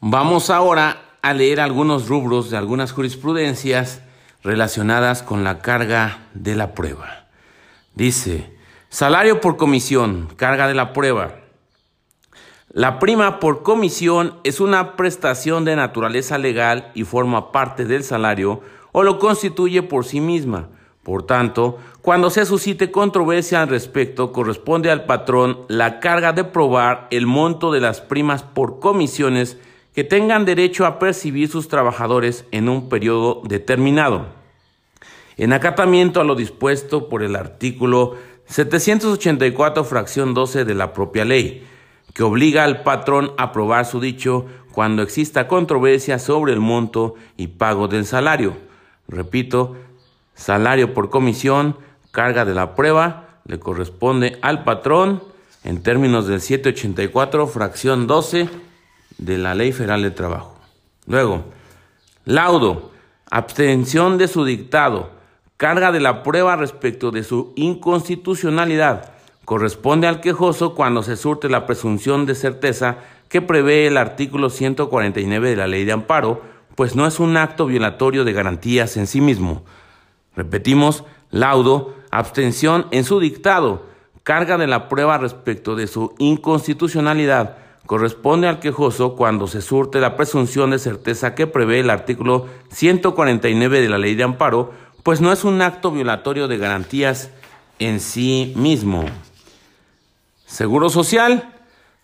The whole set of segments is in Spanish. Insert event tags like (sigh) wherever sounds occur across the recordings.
Vamos ahora a leer algunos rubros de algunas jurisprudencias relacionadas con la carga de la prueba. Dice, salario por comisión, carga de la prueba. La prima por comisión es una prestación de naturaleza legal y forma parte del salario o lo constituye por sí misma. Por tanto, cuando se suscite controversia al respecto, corresponde al patrón la carga de probar el monto de las primas por comisiones que tengan derecho a percibir sus trabajadores en un periodo determinado. En acatamiento a lo dispuesto por el artículo 784, fracción 12 de la propia ley, que obliga al patrón a probar su dicho cuando exista controversia sobre el monto y pago del salario. Repito, salario por comisión, carga de la prueba, le corresponde al patrón en términos del 784, fracción 12 de la Ley Federal de Trabajo. Luego, laudo, abstención de su dictado, carga de la prueba respecto de su inconstitucionalidad, corresponde al quejoso cuando se surte la presunción de certeza que prevé el artículo 149 de la Ley de Amparo, pues no es un acto violatorio de garantías en sí mismo. Repetimos, laudo, abstención en su dictado, carga de la prueba respecto de su inconstitucionalidad, corresponde al quejoso cuando se surte la presunción de certeza que prevé el artículo 149 de la Ley de Amparo, pues no es un acto violatorio de garantías en sí mismo. Seguro Social.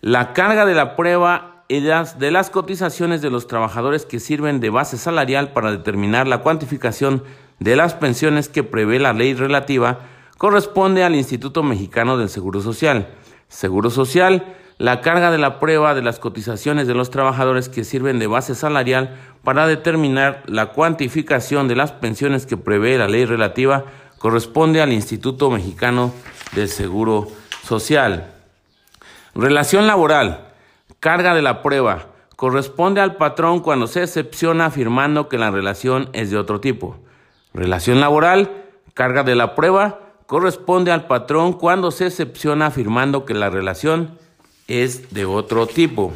La carga de la prueba de las cotizaciones de los trabajadores que sirven de base salarial para determinar la cuantificación de las pensiones que prevé la ley relativa corresponde al Instituto Mexicano del Seguro Social. Seguro Social la carga de la prueba de las cotizaciones de los trabajadores que sirven de base salarial para determinar la cuantificación de las pensiones que prevé la ley relativa corresponde al Instituto Mexicano del Seguro Social. Relación laboral. Carga de la prueba. Corresponde al patrón cuando se excepciona afirmando que la relación es de otro tipo. Relación laboral. Carga de la prueba. Corresponde al patrón cuando se excepciona afirmando que la relación es de otro tipo.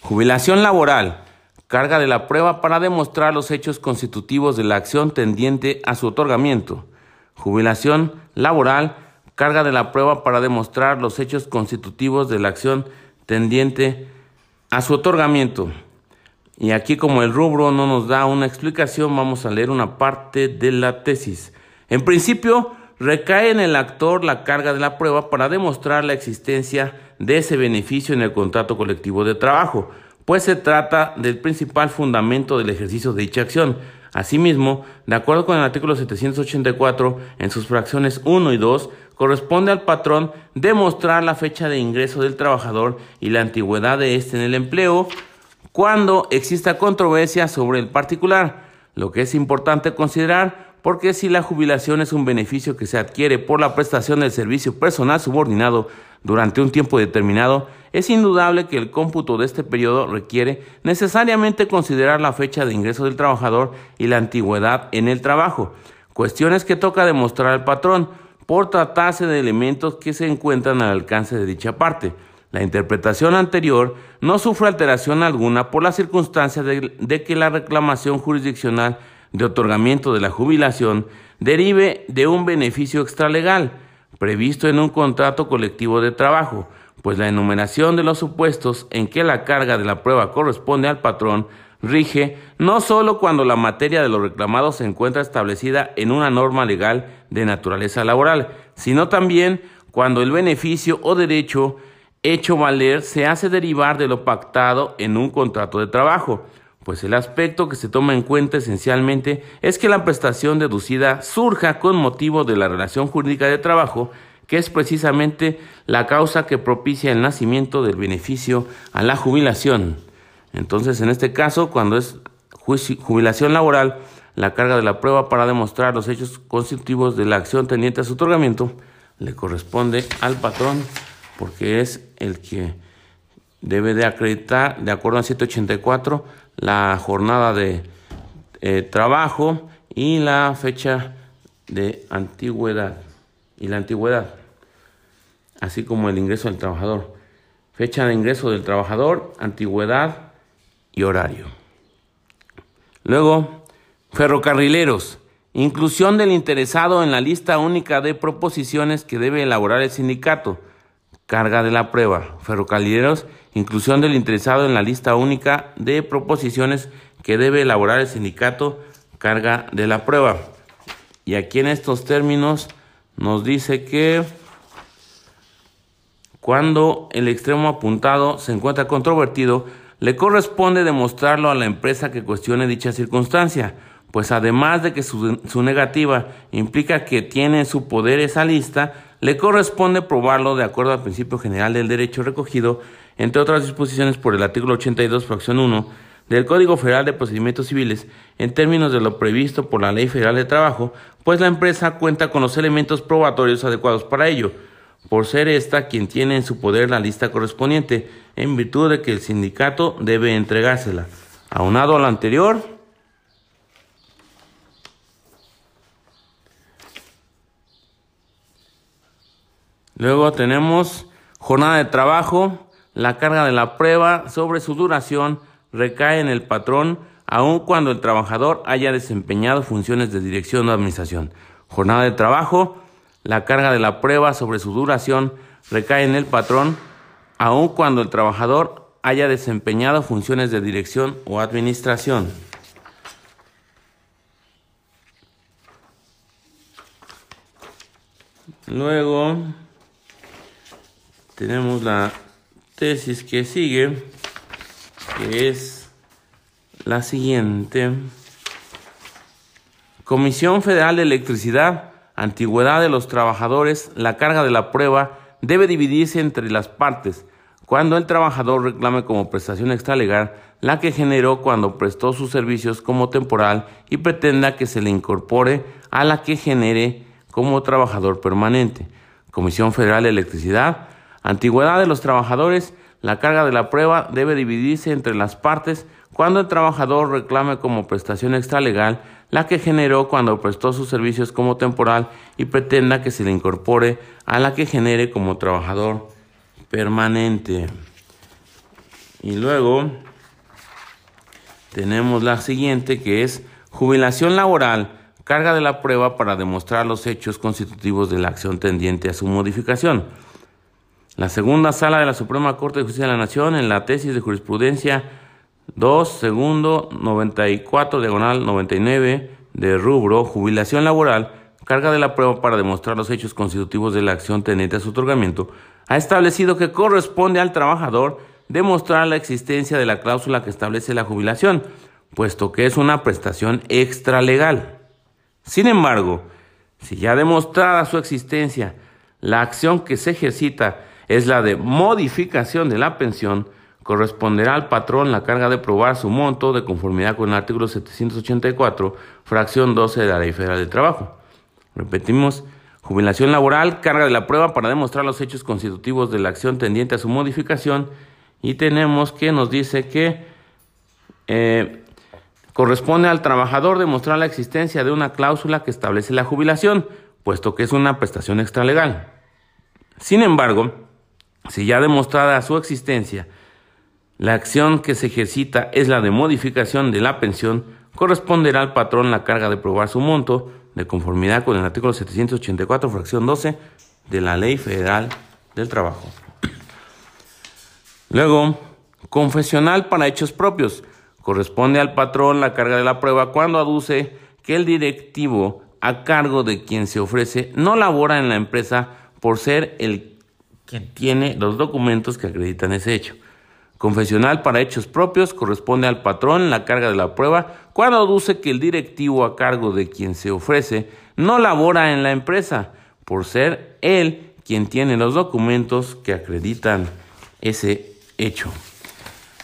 Jubilación laboral. Carga de la prueba para demostrar los hechos constitutivos de la acción tendiente a su otorgamiento. Jubilación laboral. Carga de la prueba para demostrar los hechos constitutivos de la acción tendiente a su otorgamiento. Y aquí como el rubro no nos da una explicación, vamos a leer una parte de la tesis. En principio, recae en el actor la carga de la prueba para demostrar la existencia de ese beneficio en el contrato colectivo de trabajo, pues se trata del principal fundamento del ejercicio de dicha acción. Asimismo, de acuerdo con el artículo 784, en sus fracciones 1 y 2, corresponde al patrón demostrar la fecha de ingreso del trabajador y la antigüedad de éste en el empleo cuando exista controversia sobre el particular. Lo que es importante considerar porque si la jubilación es un beneficio que se adquiere por la prestación del servicio personal subordinado durante un tiempo determinado, es indudable que el cómputo de este periodo requiere necesariamente considerar la fecha de ingreso del trabajador y la antigüedad en el trabajo, cuestiones que toca demostrar al patrón por tratarse de elementos que se encuentran al alcance de dicha parte. La interpretación anterior no sufre alteración alguna por la circunstancia de, de que la reclamación jurisdiccional de otorgamiento de la jubilación derive de un beneficio extralegal previsto en un contrato colectivo de trabajo, pues la enumeración de los supuestos en que la carga de la prueba corresponde al patrón rige no sólo cuando la materia de los reclamados se encuentra establecida en una norma legal de naturaleza laboral, sino también cuando el beneficio o derecho hecho valer se hace derivar de lo pactado en un contrato de trabajo, pues el aspecto que se toma en cuenta esencialmente es que la prestación deducida surja con motivo de la relación jurídica de trabajo, que es precisamente la causa que propicia el nacimiento del beneficio a la jubilación. Entonces, en este caso, cuando es jubilación laboral, la carga de la prueba para demostrar los hechos constitutivos de la acción tendiente a su otorgamiento le corresponde al patrón porque es el que debe de acreditar, de acuerdo a 184, la jornada de eh, trabajo y la fecha de antigüedad y la antigüedad, así como el ingreso del trabajador. Fecha de ingreso del trabajador, antigüedad y horario. Luego, ferrocarrileros. Inclusión del interesado en la lista única de proposiciones que debe elaborar el sindicato. Carga de la prueba. Ferrocarrileros. Inclusión del interesado en la lista única de proposiciones que debe elaborar el sindicato. Carga de la prueba. Y aquí en estos términos nos dice que cuando el extremo apuntado se encuentra controvertido, le corresponde demostrarlo a la empresa que cuestione dicha circunstancia, pues además de que su, negativa implica que tiene en su poder esa lista, le corresponde probarlo de acuerdo al principio general del derecho recogido, entre otras disposiciones por el artículo 82, fracción 1 del Código Federal de Procedimientos Civiles, en términos de lo previsto por la Ley Federal de Trabajo, pues la empresa cuenta con los elementos probatorios adecuados para ello, por ser esta quien tiene en su poder la lista correspondiente, en virtud de que el sindicato debe entregársela. Aunado a lo anterior, luego tenemos jornada de trabajo, la carga de la prueba sobre su duración recae en el patrón aun cuando el trabajador haya desempeñado funciones de dirección o administración. Jornada de trabajo, la carga de la prueba sobre su duración recae en el patrón, aun cuando el trabajador haya desempeñado funciones de dirección o administración. Luego tenemos la tesis que sigue, que es la siguiente. Comisión Federal de Electricidad antigüedad de los trabajadores, la carga de la prueba debe dividirse entre las partes. Cuando el trabajador reclame como prestación extralegal la que generó cuando prestó sus servicios como temporal y pretenda que se le incorpore a la que genere como trabajador permanente. Comisión Federal de Electricidad. Antigüedad de los trabajadores. La carga de la prueba debe dividirse entre las partes cuando el trabajador reclame como prestación extralegal la que generó cuando prestó sus servicios como temporal y pretenda que se le incorpore a la que genere como trabajador permanente. Y luego tenemos la siguiente que es jubilación laboral, carga de la prueba para demostrar los hechos constitutivos de la acción tendiente a su modificación. La segunda sala de la Suprema Corte de Justicia de la Nación en la tesis de jurisprudencia 2, segundo, 94, diagonal 99, de rubro, jubilación laboral, carga de la prueba para demostrar los hechos constitutivos de la acción tenente a su otorgamiento, ha establecido que corresponde al trabajador demostrar la existencia de la cláusula que establece la jubilación, puesto que es una prestación extralegal. Sin embargo, si ya demostrada su existencia, la acción que se ejercita es la de modificación de la pensión, corresponderá al patrón la carga de probar su monto de conformidad con el artículo 784, fracción 12 de la Ley Federal del Trabajo. Repetimos, jubilación laboral, carga de la prueba para demostrar los hechos constitutivos de la acción tendiente a su modificación y tenemos que nos dice que eh, corresponde al trabajador demostrar la existencia de una cláusula que establece la jubilación, puesto que es una prestación extralegal. Sin embargo, si ya demostrada su existencia, la acción que se ejercita es la de modificación de la pensión. Corresponderá al patrón la carga de probar su monto de conformidad con el artículo 784, fracción 12 de la Ley Federal del Trabajo. Luego, confesional para hechos propios. Corresponde al patrón la carga de la prueba cuando aduce que el directivo a cargo de quien se ofrece no labora en la empresa por ser el que tiene los documentos que acreditan ese hecho. Confesional para hechos propios corresponde al patrón la carga de la prueba cuando aduce que el directivo a cargo de quien se ofrece no labora en la empresa, por ser él quien tiene los documentos que acreditan ese hecho.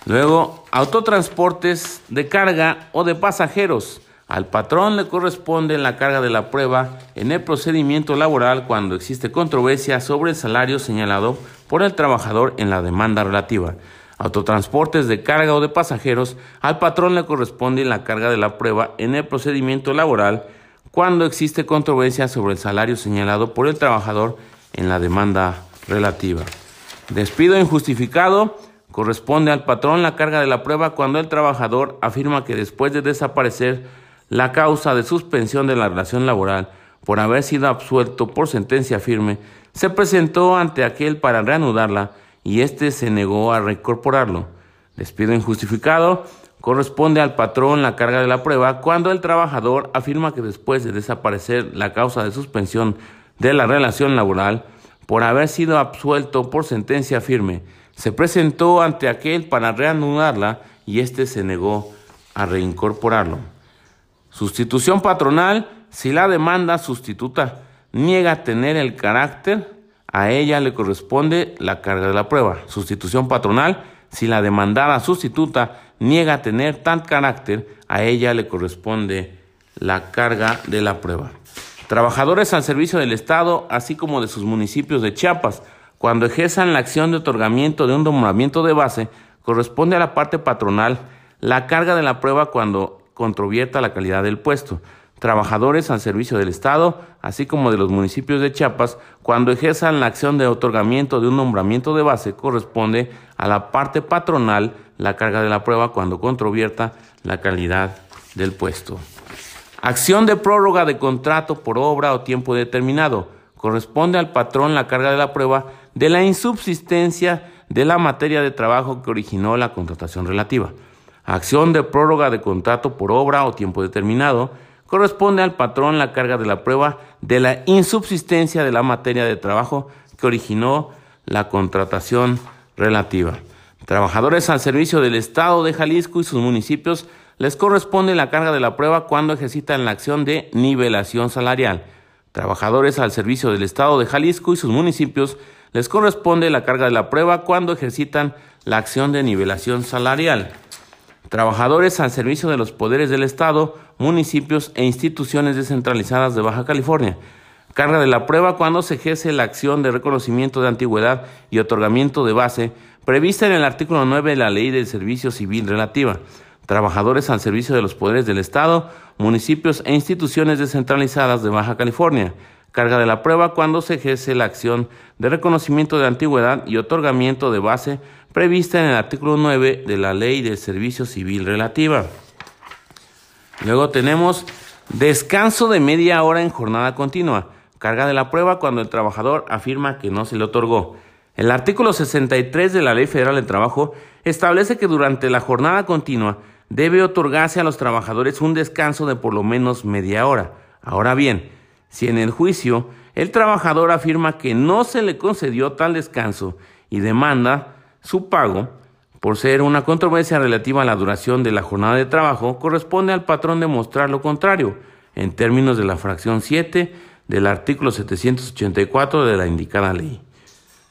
Luego, autotransportes de carga o de pasajeros. Al patrón le corresponde la carga de la prueba en el procedimiento laboral cuando existe controversia sobre el salario señalado por el trabajador en la demanda relativa autotransportes de carga o de pasajeros, al patrón le corresponde la carga de la prueba en el procedimiento laboral cuando existe controversia sobre el salario señalado por el trabajador en la demanda relativa. Despido injustificado Corresponde al patrón la carga de la prueba cuando el trabajador afirma que después de desaparecer la causa de suspensión de la relación laboral por haber sido absuelto por sentencia firme, se presentó ante aquel para reanudarla y éste se negó a reincorporarlo. Despido injustificado corresponde al patrón la carga de la prueba cuando el trabajador afirma que después de desaparecer la causa de suspensión de la relación laboral por haber sido absuelto por sentencia firme, se presentó ante aquel para reanudarla y éste se negó a reincorporarlo. Sustitución patronal, si la demanda sustituta niega tener el carácter, a ella le corresponde la carga de la prueba. Sustitución patronal, si la demandada sustituta niega tener tal carácter, a ella le corresponde la carga de la prueba. Trabajadores al servicio del Estado, así como de sus municipios de Chiapas, cuando ejerzan la acción de otorgamiento de un nombramiento de base, corresponde a la parte patronal la carga de la prueba cuando controvierta la calidad del puesto. Trabajadores al servicio del Estado, así como de los municipios de Chiapas, cuando ejerzan la acción de otorgamiento de un nombramiento de base, corresponde a la parte patronal la carga de la prueba cuando controvierta la calidad del puesto. Acción de prórroga de contrato por obra o tiempo determinado. Corresponde al patrón la carga de la prueba de la insubsistencia de la materia de trabajo que originó la contratación relativa. Acción de prórroga de contrato por obra o tiempo determinado. Corresponde al patrón la carga de la prueba de la insubsistencia de la materia de trabajo que originó la contratación relativa. Trabajadores al servicio del Estado de Jalisco y sus municipios les corresponde la carga de la prueba cuando ejercitan la acción de nivelación salarial. Trabajadores al servicio del Estado de Jalisco y sus municipios les corresponde la carga de la prueba cuando ejercitan la acción de nivelación salarial. Trabajadores al servicio de los poderes del Estado, municipios e instituciones descentralizadas de Baja California. Carga de la prueba cuando se ejerce la acción de reconocimiento de antigüedad y otorgamiento de base prevista en el artículo 9 de la Ley del Servicio Civil relativa trabajadores al servicio de los poderes del Estado, municipios e instituciones descentralizadas de Baja California. Carga de la prueba cuando se ejerce la acción de reconocimiento de antigüedad y otorgamiento de base prevista en el artículo 9 de la Ley del Servicio Civil relativa. Luego tenemos descanso de media hora en jornada continua. Carga de la prueba cuando el trabajador afirma que no se le otorgó. El artículo 63 de la Ley Federal del Trabajo establece que durante la jornada continua debe otorgarse a los trabajadores un descanso de por lo menos media hora. Ahora bien, si en el juicio el trabajador afirma que no se le concedió tal descanso y demanda su pago, por ser una controversia relativa a la duración de la jornada de trabajo, corresponde al patrón demostrar lo contrario, en términos de la fracción 7 del artículo 784 de la indicada ley.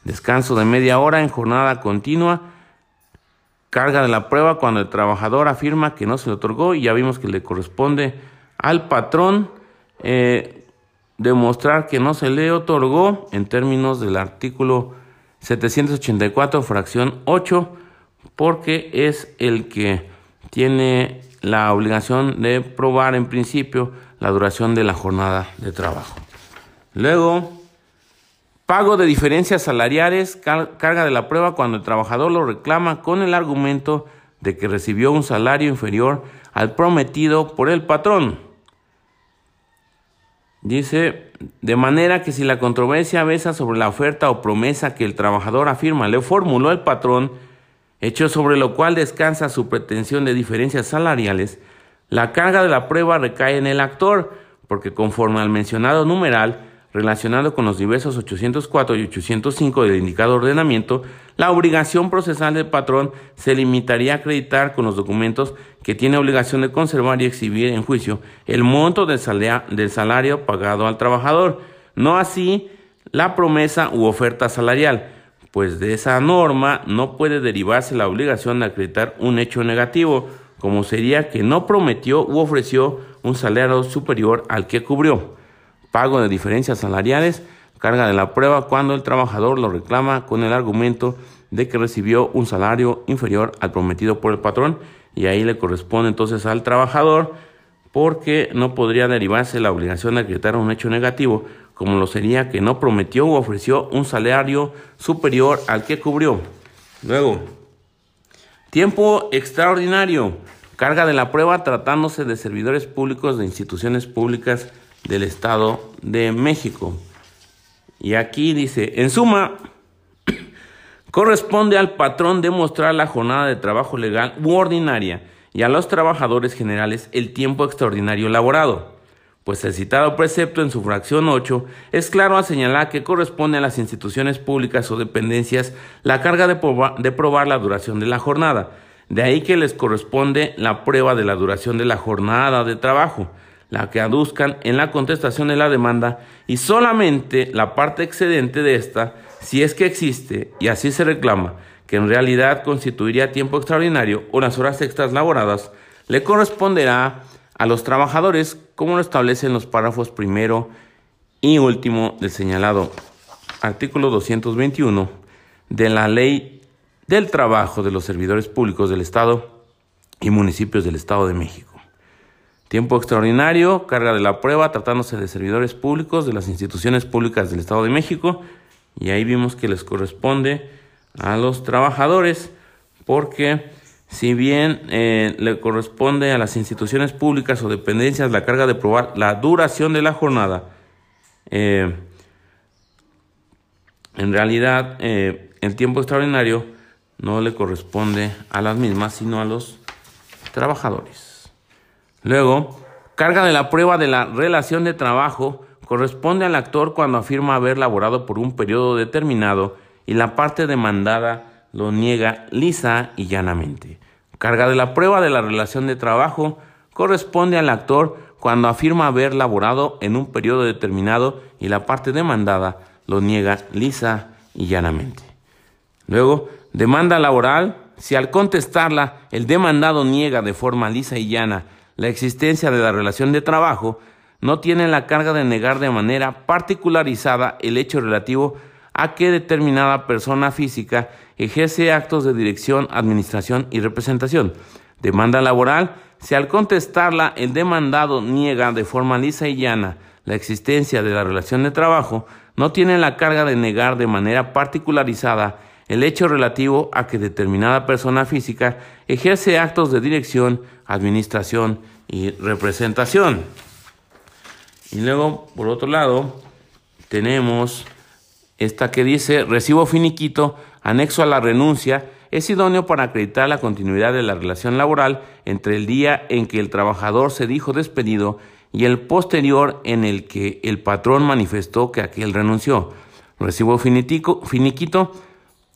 Descanso de media hora en jornada continua carga de la prueba cuando el trabajador afirma que no se le otorgó y ya vimos que le corresponde al patrón eh, demostrar que no se le otorgó en términos del artículo 784 fracción 8 porque es el que tiene la obligación de probar en principio la duración de la jornada de trabajo. Luego, Pago de diferencias salariales, carga de la prueba cuando el trabajador lo reclama con el argumento de que recibió un salario inferior al prometido por el patrón. Dice, de manera que si la controversia besa sobre la oferta o promesa que el trabajador afirma le formuló el patrón, hecho sobre lo cual descansa su pretensión de diferencias salariales, la carga de la prueba recae en el actor, porque conforme al mencionado numeral, relacionado con los diversos 804 y 805 del indicado ordenamiento, la obligación procesal del patrón se limitaría a acreditar con los documentos que tiene obligación de conservar y exhibir en juicio el monto del salario, pagado al trabajador, no así la promesa u oferta salarial, pues de esa norma no puede derivarse la obligación de acreditar un hecho negativo, como sería que no prometió u ofreció un salario superior al que cubrió pago de diferencias salariales, carga de la prueba cuando el trabajador lo reclama con el argumento de que recibió un salario inferior al prometido por el patrón y ahí le corresponde entonces al trabajador porque no podría derivarse la obligación de acreditar un hecho negativo como lo sería que no prometió u ofreció un salario superior al que cubrió. Luego, Tiempo extraordinario. Carga de la prueba tratándose de servidores públicos de instituciones públicas del Estado de México. Y aquí dice, en suma, (clears throat) corresponde al patrón demostrar la jornada de trabajo legal u ordinaria y a los trabajadores generales el tiempo extraordinario laborado pues el citado precepto en su fracción 8 es claro a señalar que corresponde a las instituciones públicas o dependencias la carga de, probar la duración de la jornada. De ahí que les corresponde la prueba de la duración de la jornada de trabajo, la que aduzcan en la contestación de la demanda y solamente la parte excedente de esta, si es que existe y así se reclama, que en realidad constituiría tiempo extraordinario o las horas extras laboradas, le corresponderá a los trabajadores, como lo establecen los párrafos primero y último del señalado artículo 221 de la Ley del Trabajo de los Servidores Públicos del Estado y municipios del Estado de México. Tiempo extraordinario, carga de la prueba, tratándose de servidores públicos de las instituciones públicas del Estado de México, y ahí vimos que les corresponde a los trabajadores porque si bien eh, le corresponde a las instituciones públicas o dependencias la carga de probar la duración de la jornada, eh, en realidad eh, el tiempo extraordinario no le corresponde a las mismas, sino a los trabajadores. Luego, carga de la prueba de la relación de trabajo corresponde al actor cuando afirma haber laborado por un periodo determinado y la parte demandada lo niega lisa y llanamente. Carga de la prueba de la relación de trabajo corresponde al actor cuando afirma haber laborado en un periodo determinado y la parte demandada lo niega lisa y llanamente. Luego, demanda laboral, si al contestarla el demandado niega de forma lisa y llana la existencia de la relación de trabajo, no tiene la carga de negar de manera particularizada el hecho relativo a que determinada persona física ejerce actos de dirección, administración y representación. Demanda laboral, si al contestarla el demandado niega de forma lisa y llana la existencia de la relación de trabajo, no tiene la carga de negar de manera particularizada el hecho relativo a que determinada persona física ejerce actos de dirección, administración y representación. Y luego, por otro lado, tenemos esta que dice, recibo finiquito, anexo a la renuncia, es idóneo para acreditar la continuidad de la relación laboral entre el día en que el trabajador se dijo despedido y el posterior en el que el patrón manifestó que aquel renunció. Recibo finiquito,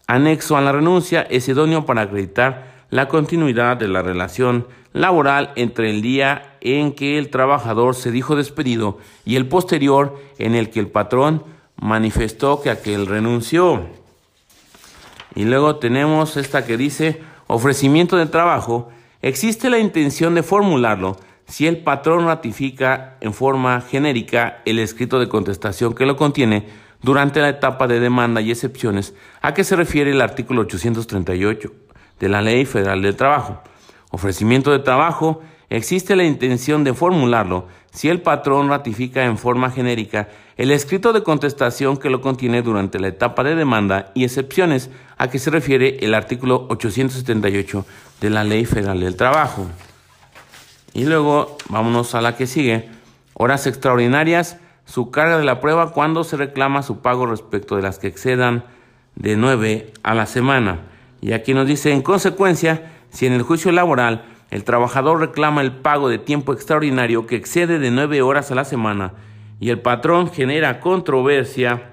anexo a la renuncia, es idóneo para acreditar la continuidad de la relación laboral entre el día en que el trabajador se dijo despedido y el posterior en el que el patrón manifestó que aquel renunció. Y luego tenemos esta que dice ofrecimiento de trabajo. Existe la intención de formularlo si el patrón ratifica en forma genérica el escrito de contestación que lo contiene durante la etapa de demanda y excepciones a que se refiere el artículo 838 de la Ley Federal del Trabajo. Ofrecimiento de trabajo. Existe la intención de formularlo si el patrón ratifica en forma genérica el escrito de contestación que lo contiene durante la etapa de demanda y excepciones a que se refiere el artículo 878 de la Ley Federal del Trabajo. Y luego vámonos a la que sigue. Horas extraordinarias, su carga de la prueba cuando se reclama su pago respecto de las que excedan de 9 a la semana. Y aquí nos dice, en consecuencia, si en el juicio laboral el trabajador reclama el pago de tiempo extraordinario que excede de 9 horas a la semana, y el patrón genera controversia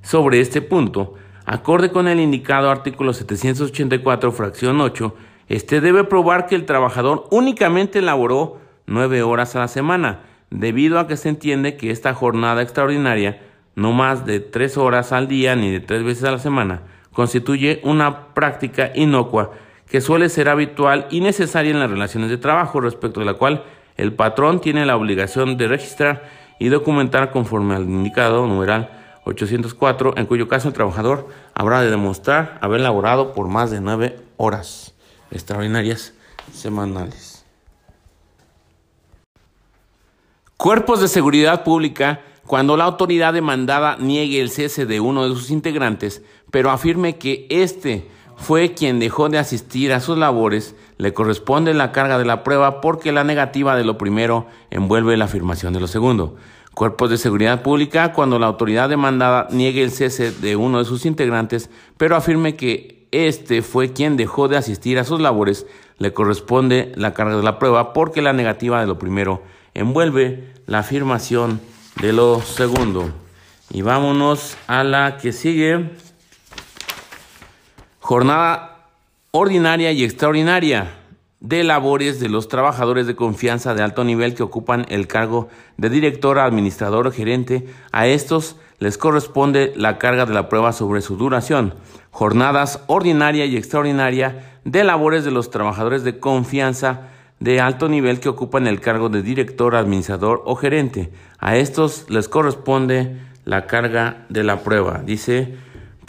sobre este punto, acorde con el indicado artículo 784, fracción 8, este debe probar que el trabajador únicamente laboró nueve horas a la semana, debido a que se entiende que esta jornada extraordinaria, no más de tres horas al día ni de tres veces a la semana, constituye una práctica inocua que suele ser habitual y necesaria en las relaciones de trabajo, respecto de la cual el patrón tiene la obligación de registrar y documentar conforme al indicado numeral 804, en cuyo caso el trabajador habrá de demostrar haber laborado por más de nueve horas extraordinarias semanales. Cuerpos de seguridad pública, cuando la autoridad demandada niegue el cese de uno de sus integrantes, pero afirme que éste fue quien dejó de asistir a sus labores, le corresponde la carga de la prueba porque la negativa de lo primero envuelve la afirmación de lo segundo. Cuerpos de seguridad pública, cuando la autoridad demandada niegue el cese de uno de sus integrantes, pero afirme que éste fue quien dejó de asistir a sus labores, le corresponde la carga de la prueba porque la negativa de lo primero envuelve la afirmación de lo segundo. Y vámonos a la que sigue. Jornada ordinaria y extraordinaria de labores de los trabajadores de confianza de alto nivel que ocupan el cargo de director, administrador gerente. A estos les corresponde la carga de la prueba sobre su duración. Jornadas ordinaria y extraordinaria de labores de los trabajadores de confianza de alto nivel que ocupan el cargo de director, administrador o gerente. A estos les corresponde la carga de la prueba. Dice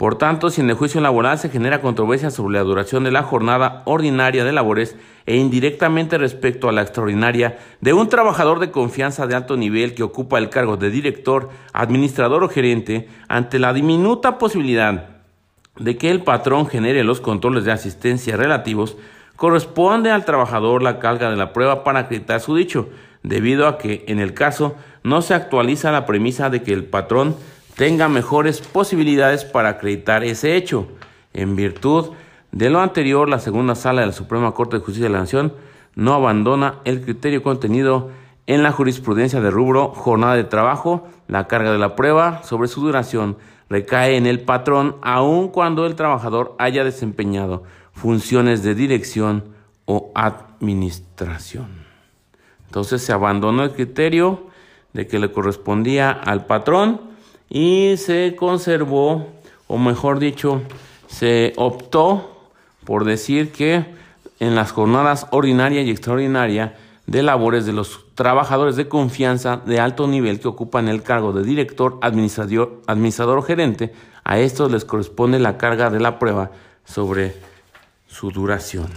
por tanto, si en el juicio laboral se genera controversia sobre la duración de la jornada ordinaria de labores e indirectamente respecto a la extraordinaria de un trabajador de confianza de alto nivel que ocupa el cargo de director, administrador o gerente, ante la diminuta posibilidad de que el patrón genere los controles de asistencia relativos, corresponde al trabajador la carga de la prueba para acreditar su dicho, debido a que en el caso no se actualiza la premisa de que el patrón tenga mejores posibilidades para acreditar ese hecho. En virtud de lo anterior, la segunda sala de la Suprema Corte de Justicia de la Nación no abandona el criterio contenido en la jurisprudencia de rubro jornada de trabajo, la carga de la prueba sobre su duración recae en el patrón aun cuando el trabajador haya desempeñado funciones de dirección o administración. Entonces se abandonó el criterio de que le correspondía al patrón y se conservó, o mejor dicho, se optó por decir que en las jornadas ordinaria y extraordinaria de labores de los trabajadores de confianza de alto nivel que ocupan el cargo de director, administrador, administrador o gerente, a estos les corresponde la carga de la prueba sobre su duración.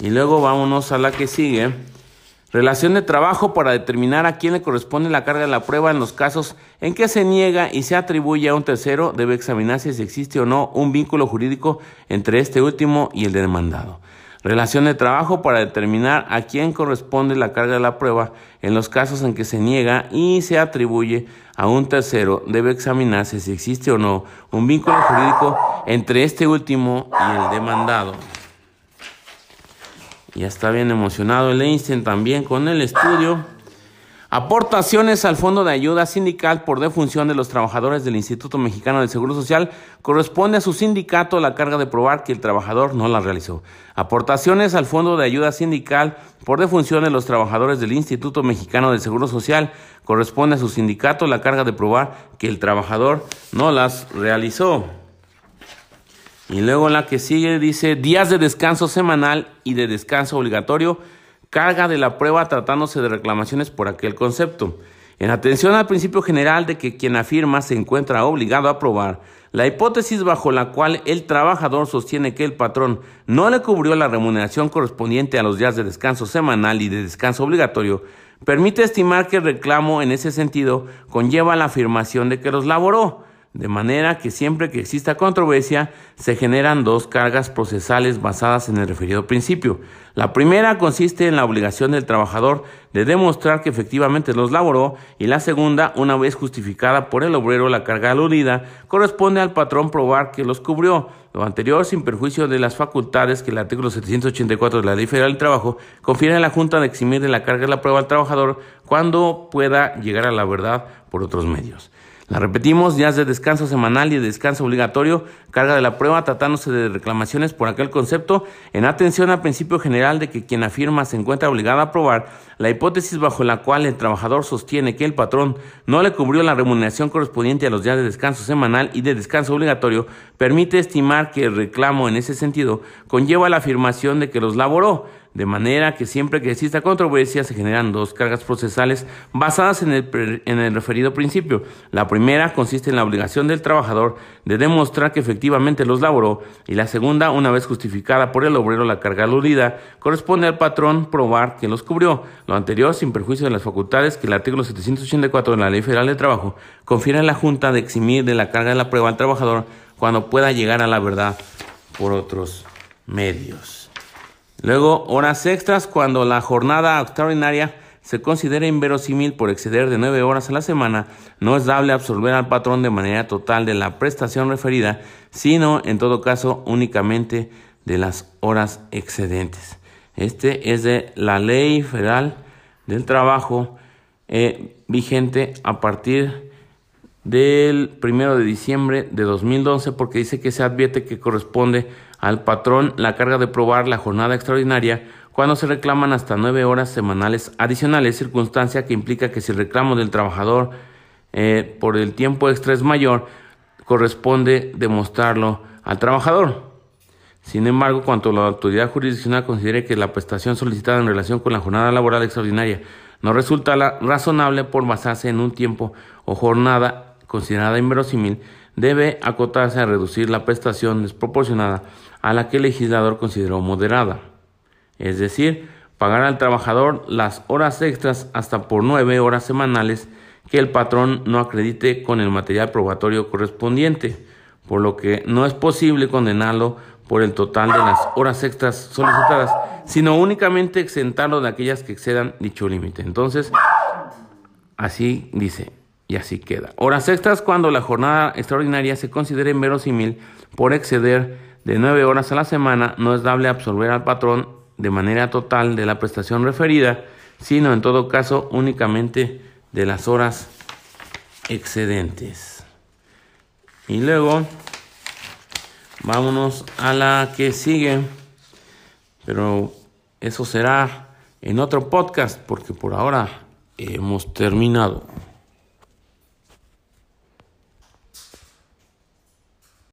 Y luego vámonos a la que sigue, Relación de trabajo para determinar a quién le corresponde la carga de la prueba en los casos en que se niega y se atribuye a un tercero, debe examinarse si existe o no un vínculo jurídico entre este último y el demandado. Relación de trabajo para determinar a quién corresponde la carga de la prueba en los casos en que se niega y se atribuye a un tercero, debe examinarse si existe o no un vínculo jurídico entre este último y el demandado. Ya está bien emocionado el Einstein también con el estudio. Aportaciones al Fondo de Ayuda Sindical por defunción de los trabajadores del Instituto Mexicano del Seguro Social corresponde a su sindicato la carga de probar que el trabajador no la realizó. Aportaciones al Fondo de Ayuda Sindical por defunción de los trabajadores del Instituto Mexicano del Seguro Social corresponde a su sindicato la carga de probar que el trabajador no las realizó. Y luego la que sigue dice días de descanso semanal y de descanso obligatorio, carga de la prueba tratándose de reclamaciones por aquel concepto. En atención al principio general de que quien afirma se encuentra obligado a aprobar, la hipótesis bajo la cual el trabajador sostiene que el patrón no le cubrió la remuneración correspondiente a los días de descanso semanal y de descanso obligatorio, permite estimar que el reclamo en ese sentido conlleva la afirmación de que los laboró, de manera que siempre que exista controversia se generan dos cargas procesales basadas en el referido principio. La primera consiste en la obligación del trabajador de demostrar que efectivamente los laboró y la segunda, una vez justificada por el obrero la carga aludida, corresponde al patrón probar que los cubrió. Lo anterior sin perjuicio de las facultades que el artículo 784 de la Ley Federal del Trabajo confiere a la Junta de eximir de la carga de la prueba al trabajador cuando pueda llegar a la verdad por otros medios. La repetimos, días de descanso semanal y de descanso obligatorio, carga de la prueba tratándose de reclamaciones por aquel concepto, en atención al principio general de que quien afirma se encuentra obligado a aprobar la hipótesis bajo la cual el trabajador sostiene que el patrón no le cubrió la remuneración correspondiente a los días de descanso semanal y de descanso obligatorio, permite estimar que el reclamo en ese sentido conlleva la afirmación de que los laboró, de manera que siempre que exista controversia se generan dos cargas procesales basadas en el, en el referido principio. La primera consiste en la obligación del trabajador de demostrar que efectivamente los laboró y la segunda, una vez justificada por el obrero la carga aludida, corresponde al patrón probar que los cubrió. Lo anterior sin perjuicio de las facultades que el artículo 784 de la Ley Federal de Trabajo confiere a la Junta de eximir de la carga de la prueba al trabajador cuando pueda llegar a la verdad por otros medios. Luego, horas extras cuando la jornada extraordinaria se considera inverosímil por exceder de nueve horas a la semana, no es dable absorber al patrón de manera total de la prestación referida, sino en todo caso únicamente de las horas excedentes. Este es de la Ley Federal del Trabajo eh, vigente a partir del primero de diciembre de 2012 porque dice que se advierte que corresponde al patrón la carga de probar la jornada extraordinaria cuando se reclaman hasta nueve horas semanales adicionales, circunstancia que implica que si el reclamo del trabajador eh, por el tiempo extra es mayor, corresponde demostrarlo al trabajador. Sin embargo, cuanto la autoridad jurisdiccional considere que la prestación solicitada en relación con la jornada laboral extraordinaria no resulta razonable por basarse en un tiempo o jornada considerada inverosímil, debe acotarse a reducir la prestación desproporcionada a la que el legislador consideró moderada. Es decir, pagar al trabajador las horas extras hasta por nueve horas semanales que el patrón no acredite con el material probatorio correspondiente, por lo que no es posible condenarlo por el total de las horas extras solicitadas, sino únicamente exentarlo de aquellas que excedan dicho límite. Entonces, así dice y así queda. Horas extras cuando la jornada extraordinaria se considere inverosímil por exceder de nueve horas a la semana, no es dable absorber al patrón de manera total de la prestación referida, sino en todo caso únicamente de las horas excedentes. Y luego Vámonos a la que sigue. Pero eso será en otro podcast porque por ahora hemos terminado.